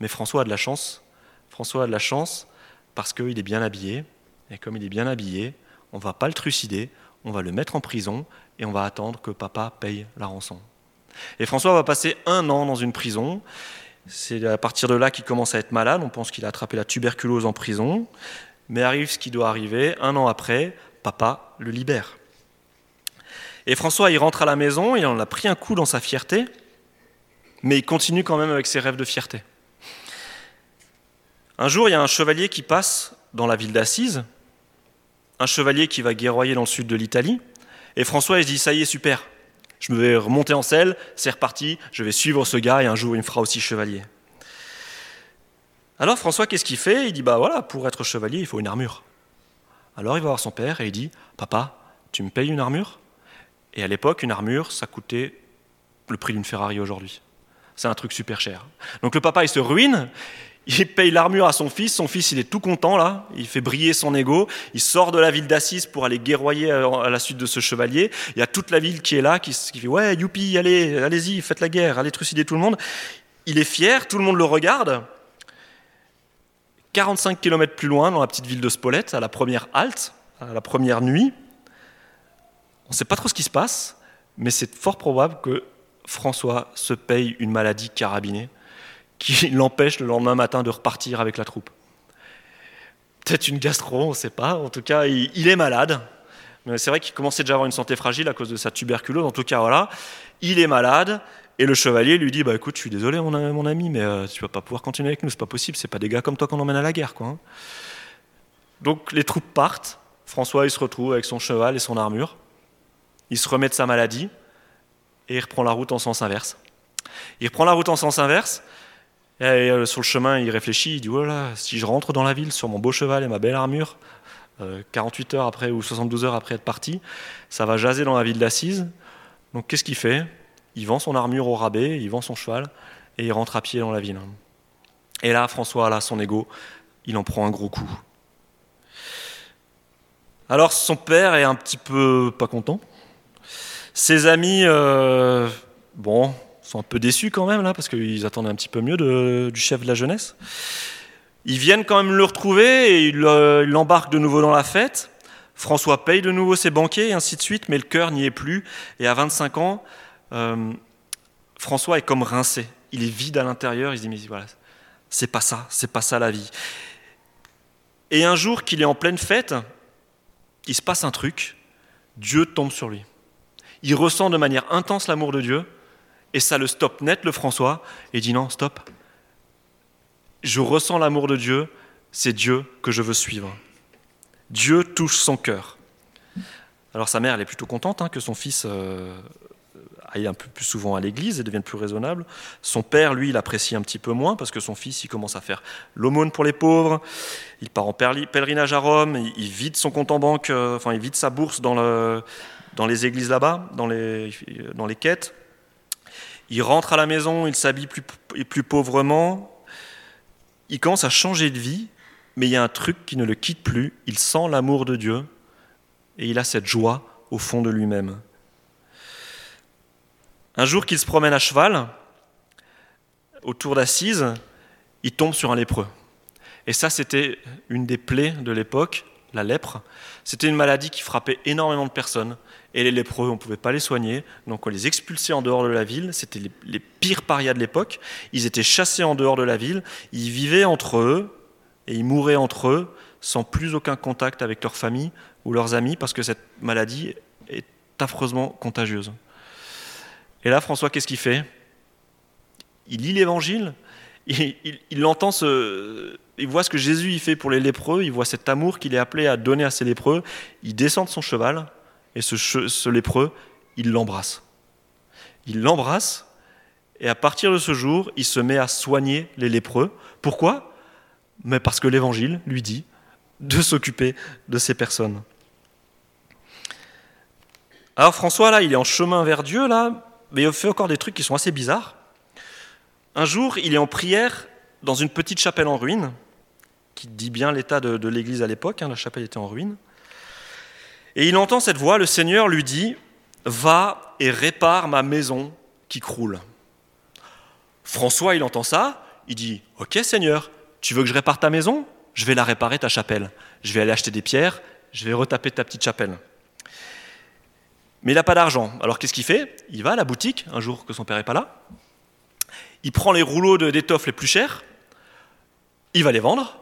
mais François a de la chance. François a de la chance parce qu'il est bien habillé, et comme il est bien habillé, on ne va pas le trucider, on va le mettre en prison et on va attendre que papa paye la rançon. Et François va passer un an dans une prison, c'est à partir de là qu'il commence à être malade. On pense qu'il a attrapé la tuberculose en prison. Mais arrive ce qui doit arriver. Un an après, papa le libère. Et François, il rentre à la maison, il en a pris un coup dans sa fierté, mais il continue quand même avec ses rêves de fierté. Un jour, il y a un chevalier qui passe dans la ville d'Assise, un chevalier qui va guerroyer dans le sud de l'Italie, et François, il se dit, ça y est, super, je me vais remonter en selle, c'est reparti, je vais suivre ce gars et un jour il me fera aussi chevalier. Alors François, qu'est-ce qu'il fait? Il dit, bah voilà, pour être chevalier, il faut une armure. Alors il va voir son père et il dit, papa, tu me payes une armure? Et à l'époque, une armure, ça coûtait le prix d'une Ferrari aujourd'hui. C'est un truc super cher. Donc le papa, il se ruine, il paye l'armure à son fils, son fils il est tout content là, il fait briller son ego, il sort de la ville d'Assise pour aller guerroyer à la suite de ce chevalier, il y a toute la ville qui est là, qui, fait ouais youpi, allez, allez-y, faites la guerre, allez trucider tout le monde. Il est fier, tout le monde le regarde. 45 km plus loin, dans la petite ville de Spolète, à la première halte, à la première nuit, on ne sait pas trop ce qui se passe, mais c'est fort probable que François se paye une maladie carabinée qui l'empêche le lendemain matin de repartir avec la troupe. Peut-être une gastro, on ne sait pas. En tout cas, il, est malade. C'est vrai qu'il commençait déjà à avoir une santé fragile à cause de sa tuberculose. En tout cas, voilà, il est malade. Et le chevalier lui dit bah écoute, je suis désolé mon, ami, mais euh, tu vas pas pouvoir continuer avec nous, c'est pas possible. C'est pas des gars comme toi qu'on emmène à la guerre, quoi. Hein. Donc les troupes partent. François il se retrouve avec son cheval et son armure. Il se remet de sa maladie et il reprend la route en sens inverse. Il reprend la route en sens inverse et euh, sur le chemin, il réfléchit, il dit voilà, si je rentre dans la ville sur mon beau cheval et ma belle armure, 48 euh, heures après ou 72 heures après être parti, ça va jaser dans la ville d'Assise. Donc qu'est-ce qu'il fait? Il vend son armure au rabais, il vend son cheval et il rentre à pied dans la ville. Et là, François, là, son ego, il en prend un gros coup. Alors son père est un petit peu pas content. Ses amis, euh, bon, sont un peu déçus quand même, là, parce qu'ils attendaient un petit peu mieux du chef de la jeunesse. Ils viennent quand même le retrouver et ils l'embarquent de nouveau dans la fête. François paye de nouveau ses banquiers et ainsi de suite, mais le cœur n'y est plus. Et à 25 ans, euh, François est comme rincé. Il est vide à l'intérieur. Il se dit, mais voilà, c'est pas ça, c'est pas ça la vie. Et un jour qu'il est en pleine fête, il se passe un truc. Dieu tombe sur lui. Il ressent de manière intense l'amour de Dieu et ça le stoppe net, le François, et dit non, stop. Je ressens l'amour de Dieu, c'est Dieu que je veux suivre. Dieu touche son cœur. Alors sa mère, elle est plutôt contente hein, que son fils euh, aille un peu plus souvent à l'église et devienne plus raisonnable. Son père, lui, il apprécie un petit peu moins parce que son fils, il commence à faire l'aumône pour les pauvres. Il part en pèlerinage à Rome. Il, vide son compte en banque, euh, enfin, il vide sa bourse dans, le, dans les églises là-bas, dans les quêtes. Il rentre à la maison, il s'habille plus, pauvrement, il commence à changer de vie, mais il y a un truc qui ne le quitte plus, il sent l'amour de Dieu et il a cette joie au fond de lui-même. Un jour qu'il se promène à cheval, autour d'Assise, il tombe sur un lépreux. Et ça, c'était une des plaies de l'époque, la lèpre. C'était une maladie qui frappait énormément de personnes. Et les lépreux, on ne pouvait pas les soigner, donc on les expulsait en dehors de la ville. C'était les, pires parias de l'époque. Ils étaient chassés en dehors de la ville. Ils vivaient entre eux et ils mouraient entre eux sans plus aucun contact avec leur famille ou leurs amis parce que cette maladie est affreusement contagieuse. Et là, François, qu'est-ce qu'il fait? Il lit l'évangile, il, entend ce, il voit ce que Jésus y fait pour les lépreux, il voit cet amour qu'il est appelé à donner à ces lépreux, il descend de son cheval, et ce, lépreux, il l'embrasse. Il l'embrasse, et à partir de ce jour, il se met à soigner les lépreux. Pourquoi? Mais parce que l'Évangile lui dit de s'occuper de ces personnes. Alors François, là, il est en chemin vers Dieu, là, mais il fait encore des trucs qui sont assez bizarres. Un jour, il est en prière dans une petite chapelle en ruine, qui dit bien l'état de, l'église à l'époque, hein, la chapelle était en ruine. Et il entend cette voix, le Seigneur lui dit, Va et répare ma maison qui croule. François, il entend ça, il dit, Ok Seigneur, tu veux que je répare ta maison? Je vais la réparer, ta chapelle. Je vais aller acheter des pierres, je vais retaper ta petite chapelle. Mais il n'a pas d'argent. Alors qu'est-ce qu'il fait? Il va à la boutique, un jour que son père n'est pas là. Il prend les rouleaux d'étoffe les plus chers, il va les vendre,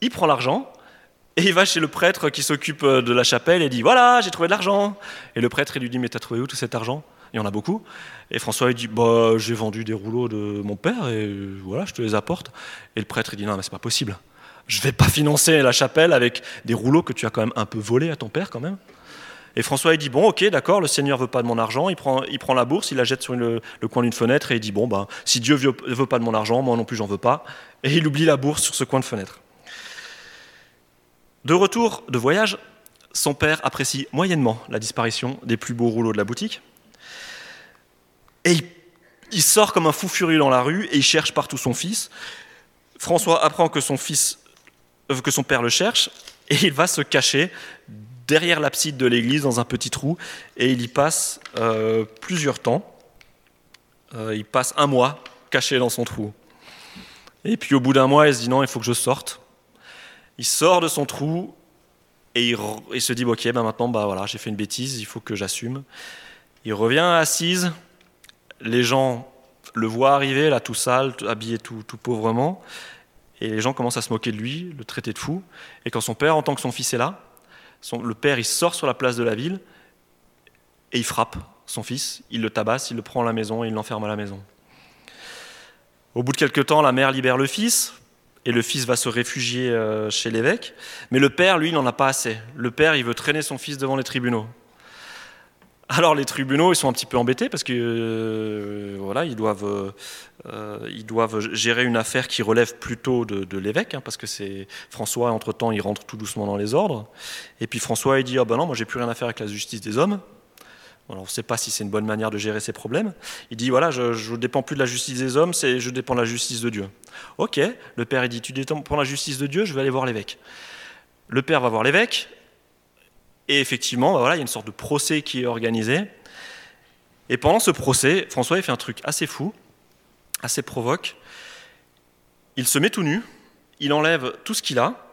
il prend l'argent, et il va chez le prêtre qui s'occupe euh, de la chapelle et dit Voilà, j'ai trouvé de l'argent. Et le prêtre, lui dit Mais t'as trouvé où tout cet argent? Il y en a beaucoup. Et François, il dit Bah, j'ai vendu des rouleaux de mon père et euh, voilà, je te les apporte. Et le prêtre, il dit Non, mais c'est pas possible. Je vais pas financer la chapelle avec des rouleaux que tu as quand même un peu volés à ton père, quand même. Et François, il dit Bon, ok, d'accord, le Seigneur veut pas de mon argent. Il prend, il prend la bourse, il la jette sur le, coin d'une fenêtre et il dit Bon, bah, si Dieu veut, veut pas de mon argent, moi non plus, j'en veux pas. Et il oublie la bourse sur ce coin de fenêtre. De retour de voyage, son père apprécie moyennement la disparition des plus beaux rouleaux de la boutique. Et il, sort comme un fou furieux dans la rue et il cherche partout son fils. François apprend que son fils, euh, que son père le cherche et il va se cacher derrière l'abside de l'église dans un petit trou et il y passe euh, plusieurs temps. Euh, il passe un mois caché dans son trou. Et puis au bout d'un mois, il se dit non, il faut que je sorte. Il sort de son trou et il, se dit ok, ben maintenant bah voilà, j'ai fait une bêtise, il faut que j'assume. Il revient assise. les gens le voient arriver, là tout sale, habillé tout, tout pauvrement, et les gens commencent à se moquer de lui, le traiter de fou. Et quand son père entend que son fils est là, le père il sort sur la place de la ville et il frappe son fils, il le tabasse, il le prend à la maison et il l'enferme à la maison. Au bout de quelques temps, la mère libère le fils et le fils va se réfugier euh, chez l'évêque. Mais le père, lui, n'en a pas assez. Le père, il veut traîner son fils devant les tribunaux. Alors les tribunaux, ils sont un petit peu embêtés parce que euh, voilà, ils doivent, euh, ils doivent gérer une affaire qui relève plutôt de, l'évêque, hein, parce que c'est François. Entre temps, il rentre tout doucement dans les ordres. Et puis François, il dit ah ben non, moi j'ai plus rien à faire avec la justice des hommes. on ne sait pas si c'est une bonne manière de gérer ces problèmes. Il dit voilà, je ne dépends plus de la justice des hommes, c'est je dépends de la justice de Dieu. Ok, le père il dit tu dépends de la justice de Dieu, je vais aller voir l'évêque. Le père va voir l'évêque, et effectivement, bah voilà, il y a une sorte de procès qui est organisé. Et pendant ce procès, François fait un truc assez fou, assez provoque. Il se met tout nu, il enlève tout ce qu'il a,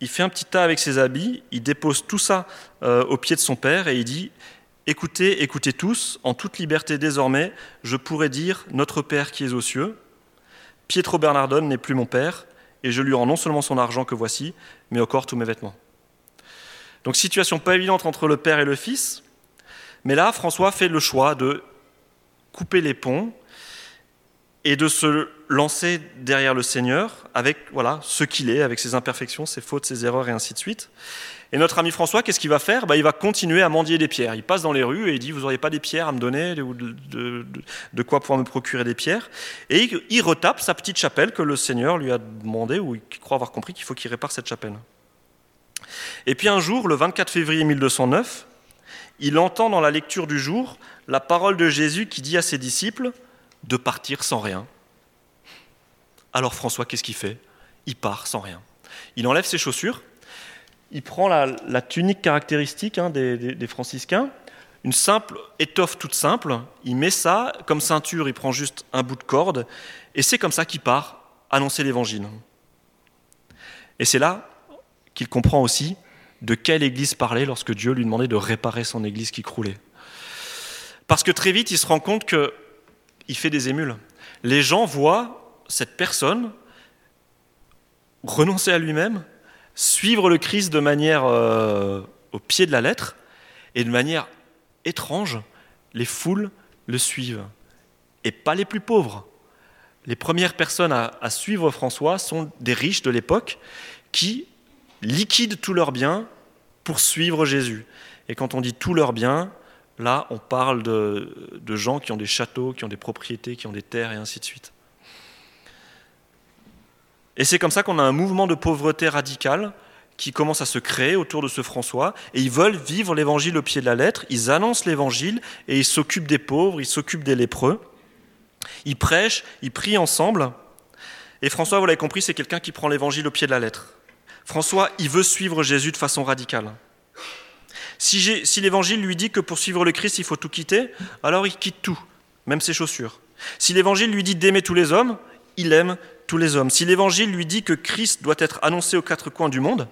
il fait un petit tas avec ses habits, il dépose tout ça euh, au pied de son père et il dit Écoutez, écoutez tous, en toute liberté désormais, je pourrais dire Notre Père qui es aux cieux. Pietro Bernardone n'est plus mon père, et je lui rends non seulement son argent que voici, mais encore tous mes vêtements. Donc situation pas évidente entre le père et le fils, mais là François fait le choix de couper les ponts et de se lancer derrière le Seigneur avec voilà ce qu'il est, avec ses imperfections, ses fautes, ses erreurs et ainsi de suite. Et notre ami François, qu'est-ce qu'il va faire? Bah, Il va continuer à mendier des pierres. Il passe dans les rues et il dit, vous n'auriez pas des pierres à me donner ou de, quoi pouvoir me procurer des pierres? Et il, retape sa petite chapelle que le Seigneur lui a demandé, ou il croit avoir compris qu'il faut qu'il répare cette chapelle. Et puis un jour, le 24 février 1209, il entend dans la lecture du jour la parole de Jésus qui dit à ses disciples de partir sans rien. Alors François, qu'est-ce qu'il fait? Il part sans rien. Il enlève ses chaussures, il prend la, tunique caractéristique hein, des, franciscains, une simple étoffe toute simple, il met ça comme ceinture, il prend juste un bout de corde, et c'est comme ça qu'il part annoncer l'évangile. Et c'est là qu'il comprend aussi de quelle église parlait lorsque Dieu lui demandait de réparer son église qui croulait. Parce que très vite, il se rend compte qu'il fait des émules. Les gens voient cette personne renoncer à lui-même, suivre le Christ de manière euh, au pied de la lettre, et de manière étrange, les foules le suivent. Et pas les plus pauvres. Les premières personnes à suivre François sont des riches de l'époque qui liquident tous leurs biens pour suivre Jésus. Et quand on dit tous leurs biens, là, on parle de, gens qui ont des châteaux, qui ont des propriétés, qui ont des terres et ainsi de suite. Et c'est comme ça qu'on a un mouvement de pauvreté radicale qui commence à se créer autour de ce François, et ils veulent vivre l'évangile au pied de la lettre, ils annoncent l'évangile, et ils s'occupent des pauvres, ils s'occupent des lépreux, ils prêchent, ils prient ensemble, et François, vous l'avez compris, c'est quelqu'un qui prend l'évangile au pied de la lettre. François, il veut suivre Jésus de façon radicale. Si, l'évangile lui dit que pour suivre le Christ, il faut tout quitter, alors il quitte tout, même ses chaussures. Si l'évangile lui dit d'aimer tous les hommes, il aime tous les hommes. Si l'évangile lui dit que Christ doit être annoncé aux quatre coins du monde,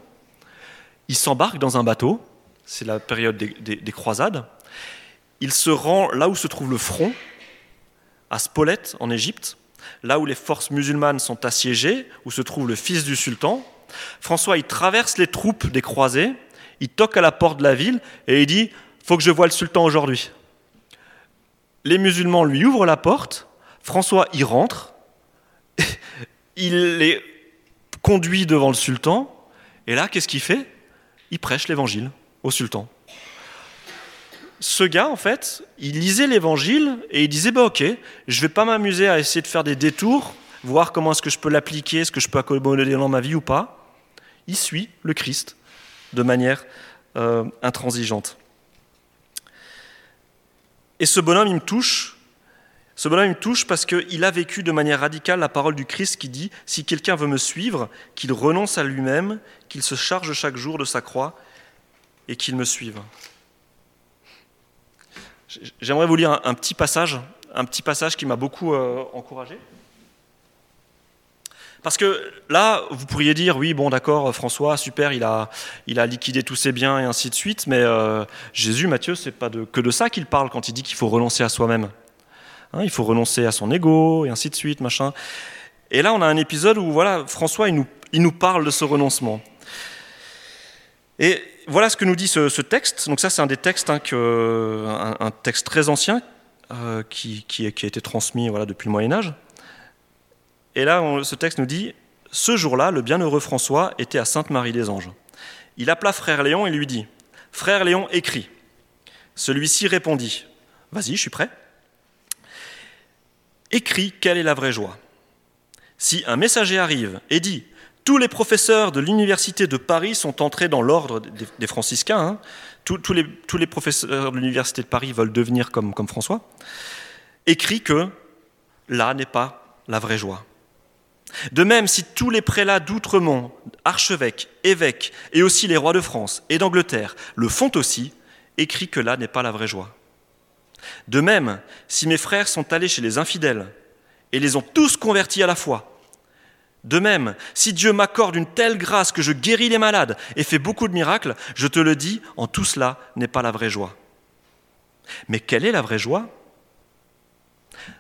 il s'embarque dans un bateau, c'est la période des, croisades, il se rend là où se trouve le front, à Spolète en Égypte, là où les forces musulmanes sont assiégées, où se trouve le fils du sultan, François, il traverse les troupes des croisés, il toque à la porte de la ville et il dit Faut que je voie le sultan aujourd'hui. Les musulmans lui ouvrent la porte, François y rentre, il les conduit devant le sultan, et là, qu'est-ce qu'il fait? Il prêche l'évangile au sultan. Ce gars, en fait, il lisait l'évangile et il disait bah, Ok, je vais pas m'amuser à essayer de faire des détours, voir comment est-ce que je peux l'appliquer, est-ce que je peux accommoder dans ma vie ou pas il suit le Christ de manière euh, intransigeante. Et ce bonhomme, il me touche. Ce bonhomme, il me touche parce qu'il a vécu de manière radicale la parole du Christ qui dit Si quelqu'un veut me suivre, qu'il renonce à lui-même, qu'il se charge chaque jour de sa croix et qu'il me suive. J'aimerais vous lire un, petit passage, un petit passage qui m'a beaucoup euh, encouragé. Parce que là, vous pourriez dire, oui, bon, d'accord, François, super, il a, il a liquidé tous ses biens et ainsi de suite, mais euh, Jésus, Matthieu, c'est pas de, que de ça qu'il parle quand il dit qu'il faut renoncer à soi-même. Hein, il faut renoncer à son ego, et ainsi de suite, machin. Et là, on a un épisode où voilà, François, il nous, il nous parle de ce renoncement. Et voilà ce que nous dit ce, texte. Donc ça, c'est un des textes, hein, un, texte très ancien euh, qui, qui, qui, a été transmis voilà, depuis le Moyen Âge. Et là, ce texte nous dit, ce jour-là, le bienheureux François était à Sainte-Marie des Anges. Il appela frère Léon et lui dit, Frère Léon, écrit. Celui-ci répondit, Vas-y, je suis prêt. Écris quelle est la vraie joie. Si un messager arrive et dit tous les professeurs de l'université de Paris sont entrés dans l'ordre des franciscains, hein, tous, les, professeurs de l'université de Paris veulent devenir comme, comme François, écrit que là n'est pas la vraie joie. De même, si tous les prélats d'Outremont, archevêques, évêques, et aussi les rois de France et d'Angleterre le font aussi, écrit que là n'est pas la vraie joie. De même, si mes frères sont allés chez les infidèles et les ont tous convertis à la foi, de même, si Dieu m'accorde une telle grâce que je guéris les malades et fais beaucoup de miracles, je te le dis, en tout cela n'est pas la vraie joie. Mais quelle est la vraie joie?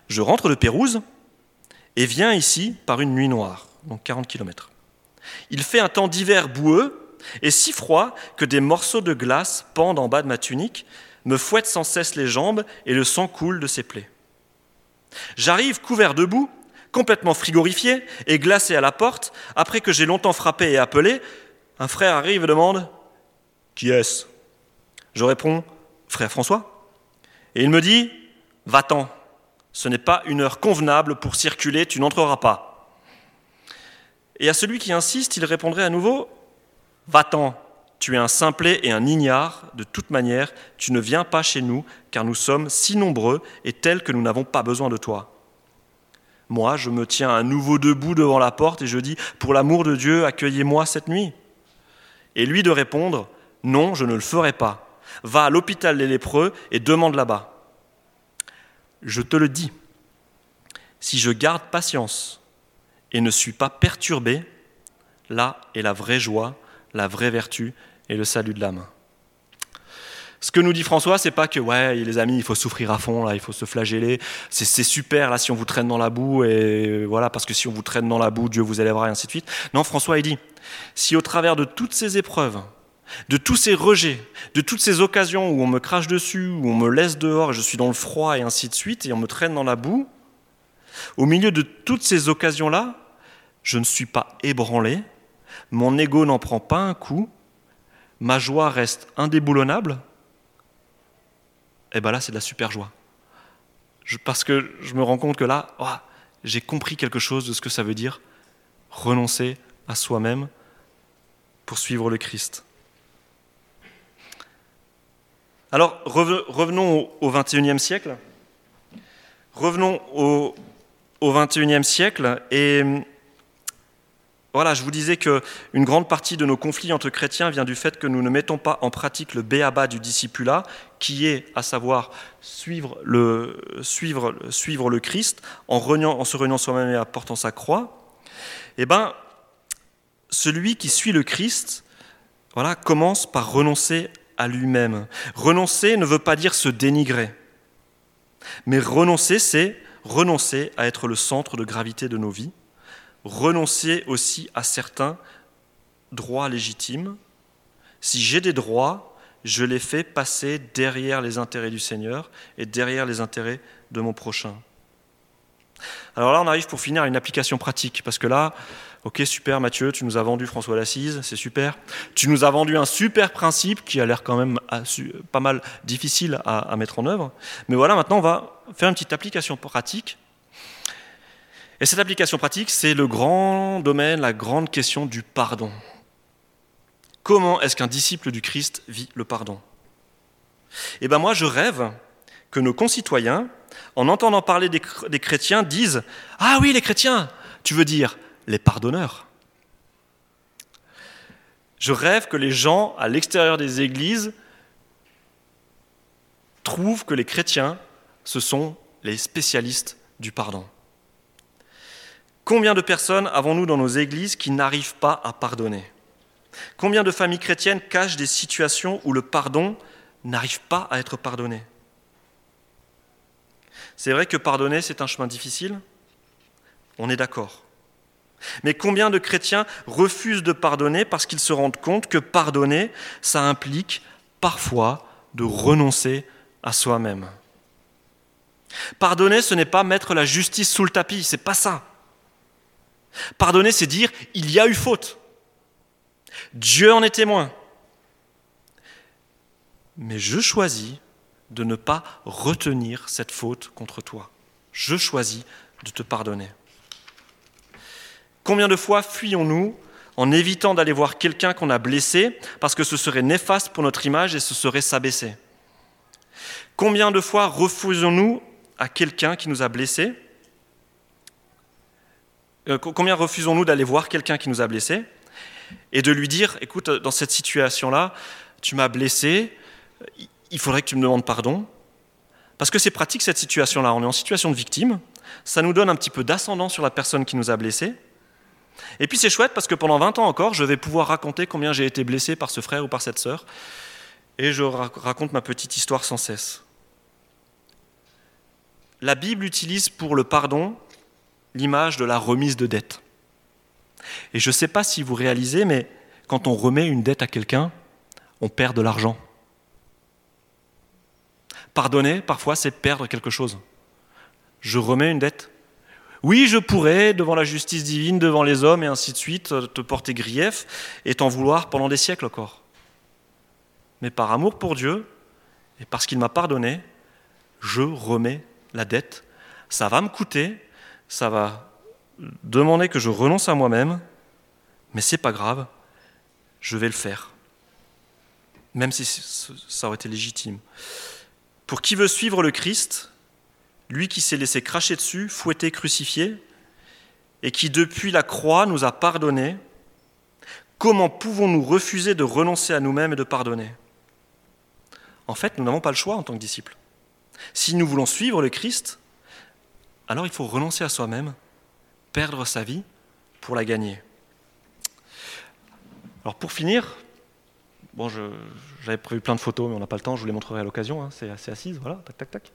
Je rentre de Pérouse et viens ici par une nuit noire, donc 40 km. Il fait un temps d'hiver boueux et si froid que des morceaux de glace pendent en bas de ma tunique, me fouettent sans cesse les jambes et le sang coule de ses plaies. J'arrive couvert de boue, complètement frigorifié et glacé à la porte, après que j'ai longtemps frappé et appelé, un frère arrive et demande Qui est-ce? Je réponds Frère François. Et il me dit Va-t'en, ce n'est pas une heure convenable pour circuler, tu n'entreras pas. Et à celui qui insiste, il répondrait à nouveau Va-t'en, tu es un simplet et un ignare, de toute manière, tu ne viens pas chez nous, car nous sommes si nombreux et tels que nous n'avons pas besoin de toi. Moi, je me tiens à nouveau debout devant la porte et je dis, Pour l'amour de Dieu, accueillez-moi cette nuit. Et lui de répondre, Non, je ne le ferai pas. Va à l'hôpital des lépreux et demande là-bas. Je te le dis, si je garde patience et ne suis pas perturbé, là est la vraie joie la vraie vertu et le salut de l'âme. Ce que nous dit François, c'est pas que ouais, les amis, il faut souffrir à fond, là, il faut se flageller. C'est super là si on vous traîne dans la boue et voilà parce que si on vous traîne dans la boue, Dieu vous élèvera et ainsi de suite. Non, François il dit si au travers de toutes ces épreuves, de tous ces rejets, de toutes ces occasions où on me crache dessus, où on me laisse dehors, et je suis dans le froid et ainsi de suite, et on me traîne dans la boue, au milieu de toutes ces occasions-là, je ne suis pas ébranlé, mon ego n'en prend pas un coup, ma joie reste indéboulonnable, et eh bien là, c'est de la super joie. parce que je me rends compte que là, oh, j'ai compris quelque chose de ce que ça veut dire renoncer à soi-même pour suivre le Christ. Alors, revenons au XXIe siècle. Revenons au, XXIe siècle et voilà, je vous disais qu'une grande partie de nos conflits entre chrétiens vient du fait que nous ne mettons pas en pratique le béaba du discipulat, qui est à savoir suivre le, suivre, suivre le Christ en, se reniant soi-même et apportant sa croix. Eh bien, celui qui suit le Christ voilà, commence par renoncer à lui-même. Renoncer ne veut pas dire se dénigrer, mais renoncer, c'est renoncer à être le centre de gravité de nos vies renoncer aussi à certains droits légitimes. Si j'ai des droits, je les fais passer derrière les intérêts du Seigneur et derrière les intérêts de mon prochain. Alors là, on arrive pour finir à une application pratique, parce que là, ok, super Mathieu, tu nous as vendu François l'Assise, c'est super. Tu nous as vendu un super principe qui a l'air quand même pas mal difficile à, mettre en œuvre. Mais voilà, maintenant, on va faire une petite application pratique et cette application pratique, c'est le grand domaine, la grande question du pardon. Comment est-ce qu'un disciple du Christ vit le pardon? Eh bien moi, je rêve que nos concitoyens, en entendant parler des chrétiens, disent ⁇ Ah oui, les chrétiens Tu veux dire les pardonneurs ?⁇ Je rêve que les gens à l'extérieur des églises trouvent que les chrétiens, ce sont les spécialistes du pardon. Combien de personnes avons-nous dans nos églises qui n'arrivent pas à pardonner? Combien de familles chrétiennes cachent des situations où le pardon n'arrive pas à être pardonné? C'est vrai que pardonner, c'est un chemin difficile. On est d'accord. Mais combien de chrétiens refusent de pardonner parce qu'ils se rendent compte que pardonner, ça implique parfois de renoncer à soi-même Pardonner, ce n'est pas mettre la justice sous le tapis, c'est pas ça. Pardonner, c'est dire il y a eu faute. Dieu en est témoin. Mais je choisis de ne pas retenir cette faute contre toi. Je choisis de te pardonner. Combien de fois fuyons-nous en évitant d'aller voir quelqu'un qu'on a blessé parce que ce serait néfaste pour notre image et ce serait s'abaisser? Combien de fois refusons-nous à quelqu'un qui nous a blessés euh, Combien refusons-nous d'aller voir quelqu'un qui nous a blessés et de lui dire, écoute, dans cette situation-là, tu m'as blessé, il faudrait que tu me demandes pardon? Parce que c'est pratique cette situation-là, on est en situation de victime, ça nous donne un petit peu d'ascendant sur la personne qui nous a blessés. Et puis c'est chouette parce que pendant 20 ans encore, je vais pouvoir raconter combien j'ai été blessé par ce frère ou par cette sœur, et je raconte ma petite histoire sans cesse. La Bible utilise pour le pardon l'image de la remise de dette. Et je ne sais pas si vous réalisez, mais quand on remet une dette à quelqu'un, on perd de l'argent. Pardonner, parfois, c'est perdre quelque chose. Je remets une dette. Oui, je pourrais, devant la justice divine, devant les hommes et ainsi de suite, te porter grief et t'en vouloir pendant des siècles encore. Mais par amour pour Dieu et parce qu'il m'a pardonné, je remets la dette. Ça va me coûter, ça va demander que je renonce à moi-même, mais c'est pas grave, je vais le faire. Même si ça aurait été légitime. Pour qui veut suivre le Christ, lui qui s'est laissé cracher dessus, fouetté, crucifié, et qui depuis la croix nous a pardonné, comment pouvons-nous refuser de renoncer à nous-mêmes et de pardonner? En fait, nous n'avons pas le choix en tant que disciples. Si nous voulons suivre le Christ, alors il faut renoncer à soi-même, perdre sa vie pour la gagner. Alors pour finir, bon, j'avais prévu plein de photos, mais on n'a pas le temps, je vous les montrerai à l'occasion, hein, c'est assez assise, voilà, tac, tac, tac.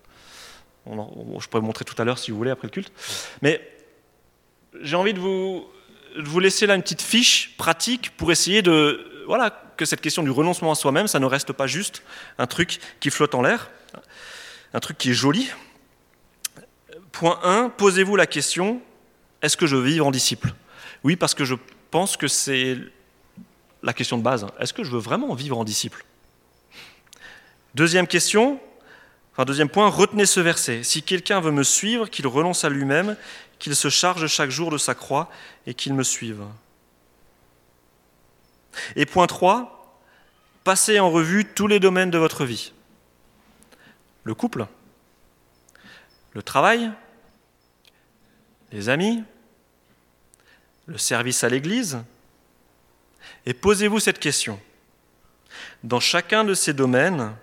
Je pourrais vous montrer tout à l'heure si vous voulez, après le culte. Mais j'ai envie de vous, laisser là une petite fiche pratique pour essayer voilà, que cette question du renoncement à soi-même, ça ne reste pas juste un truc qui flotte en l'air, un truc qui est joli. Point 1, posez-vous la question, est-ce que je veux vivre en disciple? Oui, parce que je pense que c'est la question de base. Est-ce que je veux vraiment vivre en disciple? Deuxième question, enfin deuxième point, retenez ce verset. Si quelqu'un veut me suivre, qu'il renonce à lui-même, qu'il se charge chaque jour de sa croix et qu'il me suive. Et point 3, passez en revue tous les domaines de votre vie le couple, le travail, les amis, le service à l'Église. Et posez-vous cette question. Dans chacun de ces domaines,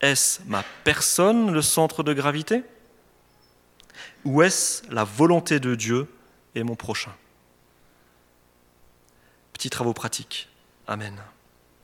est-ce ma personne le centre de gravité? Ou est-ce la volonté de Dieu et mon prochain? Petits travaux pratiques. Amen.